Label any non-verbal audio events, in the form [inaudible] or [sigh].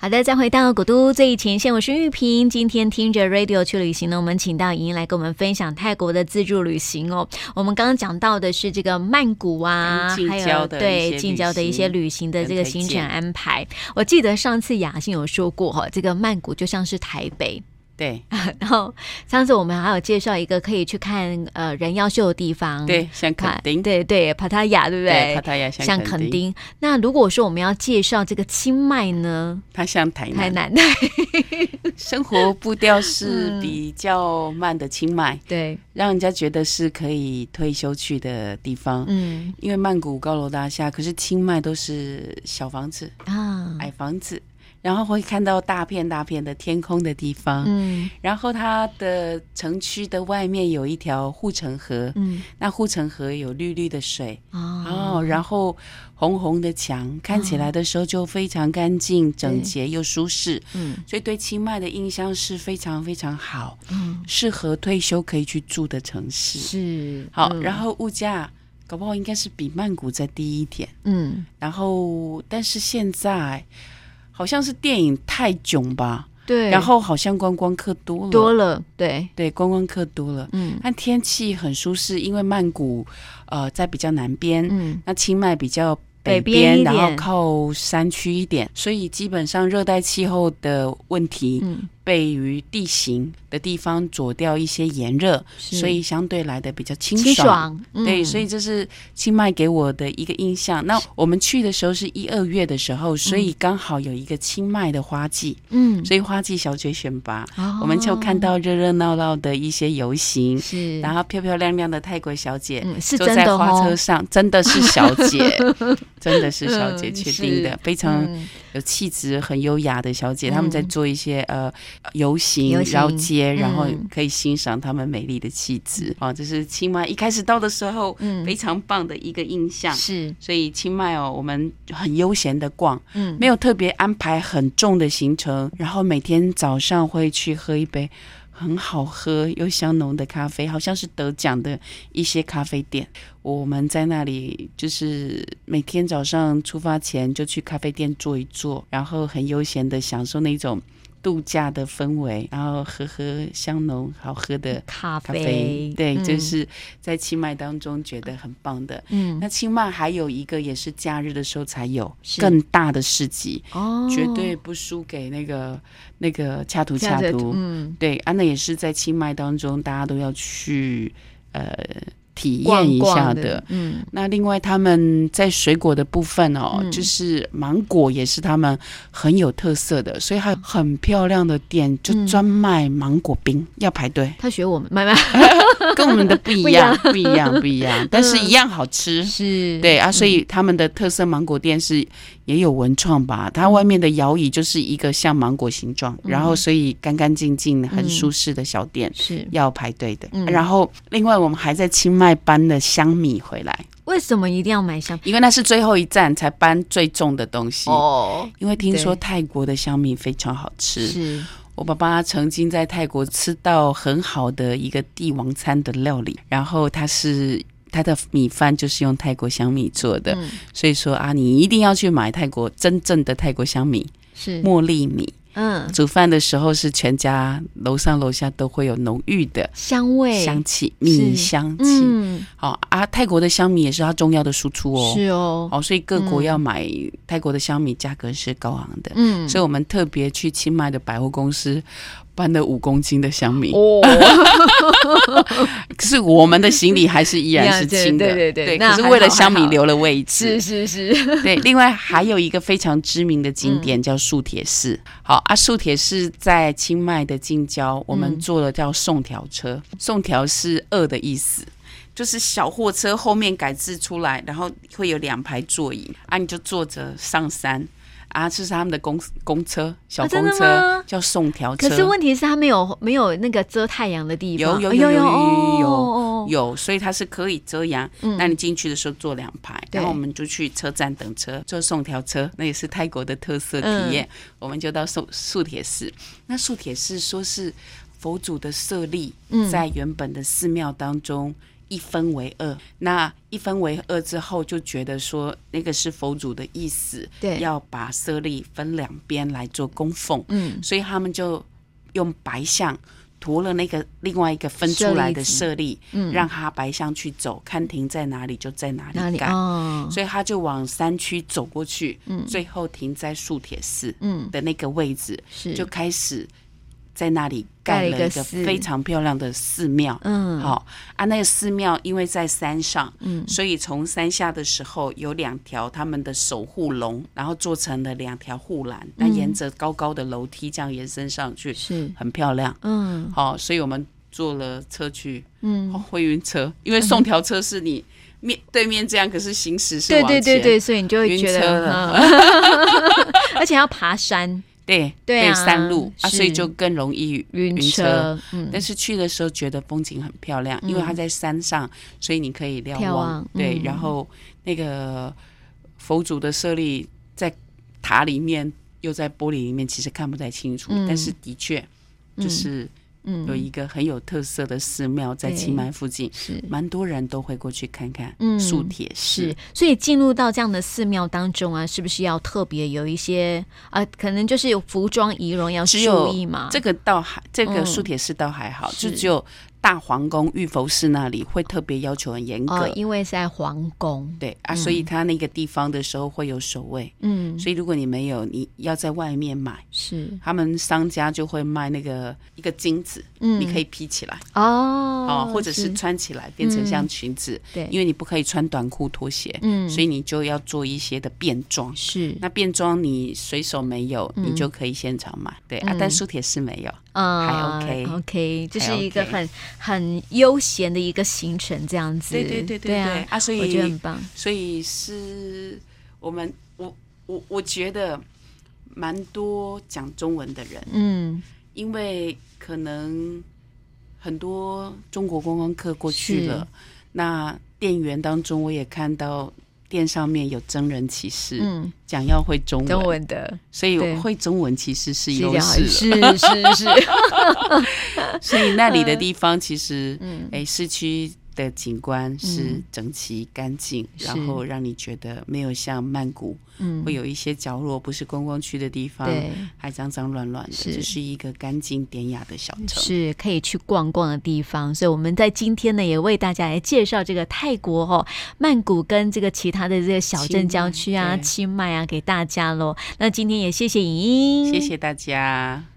好的，再回到古都最前线，我是玉萍。今天听着 Radio 去旅行呢，我们请到莹莹来跟我们分享泰国的自助旅行哦。我们刚刚讲到的是这个曼谷啊，还有对近郊的一些旅行的这个行程安排。我记得上次雅欣有说过哈，这个曼谷就像是台北。对，[laughs] 然后上次我们还有介绍一个可以去看呃人妖秀的地方，对，像肯丁，对对，帕塔亚，对不对？帕塔亚像肯丁。那如果说我们要介绍这个清迈呢？它像台南，台南对，生活步调是比较慢的清迈，对，让人家觉得是可以退休去的地方。嗯，因为曼谷高楼大厦，可是清迈都是小房子啊，矮房子。然后会看到大片大片的天空的地方，嗯，然后它的城区的外面有一条护城河，嗯，那护城河有绿绿的水，哦，然后红红的墙，看起来的时候就非常干净、整洁又舒适，嗯，所以对清迈的印象是非常非常好，嗯，适合退休可以去住的城市，是。好，然后物价搞不好应该是比曼谷再低一点，嗯，然后但是现在。好像是电影太囧吧，对，然后好像观光客多了，多了，对。对，观光客多了，嗯，但天气很舒适，因为曼谷呃在比较南边，嗯，那清迈比较。北边，然后靠山区一点，所以基本上热带气候的问题，被于地形的地方佐掉一些炎热，所以相对来的比较清爽。清爽嗯、对，所以这是清迈给我的一个印象。那我们去的时候是一二月的时候，所以刚好有一个清迈的花季，嗯，所以花季小姐选拔，哦、我们就看到热热闹闹的一些游行，是，然后漂漂亮亮的泰国小姐坐在花车上，真的是小姐。[laughs] 真的是小姐确定的，嗯、非常有气质、很优雅的小姐。他、嗯、们在做一些呃游行、绕街，然后可以欣赏他们美丽的气质。啊、嗯，这是清迈一开始到的时候，嗯，非常棒的一个印象。是，所以清迈哦，我们很悠闲的逛，嗯，没有特别安排很重的行程，然后每天早上会去喝一杯。很好喝又香浓的咖啡，好像是得奖的一些咖啡店。我们在那里就是每天早上出发前就去咖啡店坐一坐，然后很悠闲的享受那种。度假的氛围，然后喝喝香浓好喝的咖啡，咖啡对，嗯、就是在清迈当中觉得很棒的。嗯，那清迈还有一个也是假日的时候才有更大的市集哦，绝对不输给那个那个恰图恰图。嗯，对，啊，娜也是在清迈当中大家都要去呃。体验一下的，的，嗯，那另外他们在水果的部分哦，嗯、就是芒果也是他们很有特色的，所以还有很漂亮的店，就专卖芒果冰，嗯、要排队。他学我们，买卖，[laughs] 跟我们的 [laughs] 不一样，不一样，不一样，[laughs] 但是一样好吃，是对啊，所以他们的特色芒果店是。也有文创吧，它外面的摇椅就是一个像芒果形状，嗯、然后所以干干净净、很舒适的小店是。要排队的。嗯、然后另外我们还在清迈搬了香米回来。为什么一定要买香米？因为那是最后一站才搬最重的东西哦。因为听说泰国的香米非常好吃，是我爸爸曾经在泰国吃到很好的一个帝王餐的料理，然后他是。他的米饭就是用泰国香米做的，嗯、所以说啊，你一定要去买泰国真正的泰国香米，是茉莉米。嗯，煮饭的时候是全家楼上楼下都会有浓郁的香味、香气、米香气。嗯，好啊，泰国的香米也是它重要的输出哦。是哦，哦，所以各国要买泰国的香米，价格是高昂的。嗯，所以我们特别去清迈的百货公司。搬了五公斤的香米。哦，可 [laughs] 是我们的行李还是依然是轻的，对对对，可是为了香米留了位置，是是是，[laughs] 对。另外还有一个非常知名的景点叫素铁寺，好啊，素铁寺在清迈的近郊，我们坐了叫送条车，宋条是二的意思，就是小货车后面改制出来，然后会有两排座椅啊，你就坐着上山。啊，这是他们的公公车，小公车、啊、叫送条车。可是问题是，它没有没有那个遮太阳的地方。有有有有有有，所以它是可以遮阳。嗯，那你进去的时候坐两排，然后我们就去车站等车，坐送条车，那也是泰国的特色体验。嗯、我们就到素素铁寺，那素铁寺说是佛祖的舍利，在原本的寺庙当中。一分为二。那一分为二之后，就觉得说那个是佛祖的意思，对，要把舍利分两边来做供奉。嗯，所以他们就用白象涂了那个另外一个分出来的舍利，嗯，让他白象去走，看停在哪里就在哪里盖。哦，所以他就往山区走过去，嗯，最后停在素铁寺，嗯的那个位置，是就开始。在那里盖了一个非常漂亮的寺庙，嗯，好啊，那个寺庙因为在山上，嗯，所以从山下的时候有两条他们的守护龙，然后做成了两条护栏，那、嗯、沿着高高的楼梯这样延伸上去，是。很漂亮，嗯，好，所以我们坐了车去，嗯，会晕车，[laughs] 因为送条车是你面对面这样，可是行驶是对对对对，所以你就会觉得晕车了，[laughs] 而且要爬山。对对啊，山路啊，所以就更容易晕车。嗯、但是去的时候觉得风景很漂亮，嗯、因为它在山上，所以你可以瞭望。望对、嗯，然后那个佛祖的舍利在塔里面，又在玻璃里面，其实看不太清楚。嗯、但是的确就是。嗯嗯，有一个很有特色的寺庙在清迈附近，是蛮多人都会过去看看。嗯，素铁寺，是，所以进入到这样的寺庙当中啊，是不是要特别有一些啊？可能就是有服装仪容要注意嘛？这个倒还，这个素铁寺倒还好，嗯、就只有。大皇宫玉佛寺那里会特别要求很严格，哦，因为是在皇宫，对啊，所以他那个地方的时候会有守卫，嗯，所以如果你没有，你要在外面买，是。他们商家就会卖那个一个金子，嗯，你可以披起来。哦，哦，或者是穿起来变成像裙子，对，因为你不可以穿短裤拖鞋，嗯，所以你就要做一些的便装，是。那便装你随手没有，你就可以现场买，对啊，但苏铁寺没有。嗯，还 OK OK，就是一个很很悠闲的一个行程，这样子。对对对对对啊，啊，所以我觉得很棒。所以是我们我我我觉得蛮多讲中文的人，嗯，因为可能很多中国观光客过去了，那店员当中我也看到。店上面有真人骑士，嗯，讲要会中文，中文的，所以会中文其实是优势，是是是，[laughs] 所以那里的地方其实，嗯，哎，市区。的景观是整齐干净，嗯，然后让你觉得没有像曼谷，嗯，会有一些角落不是观光区的地方，对，还脏脏乱乱的，这是，一个干净典雅的小城，是可以去逛逛的地方。所以我们在今天呢，也为大家来介绍这个泰国哦，曼谷跟这个其他的这个小镇郊区啊、清迈啊，给大家喽。那今天也谢谢颖英，谢谢大家。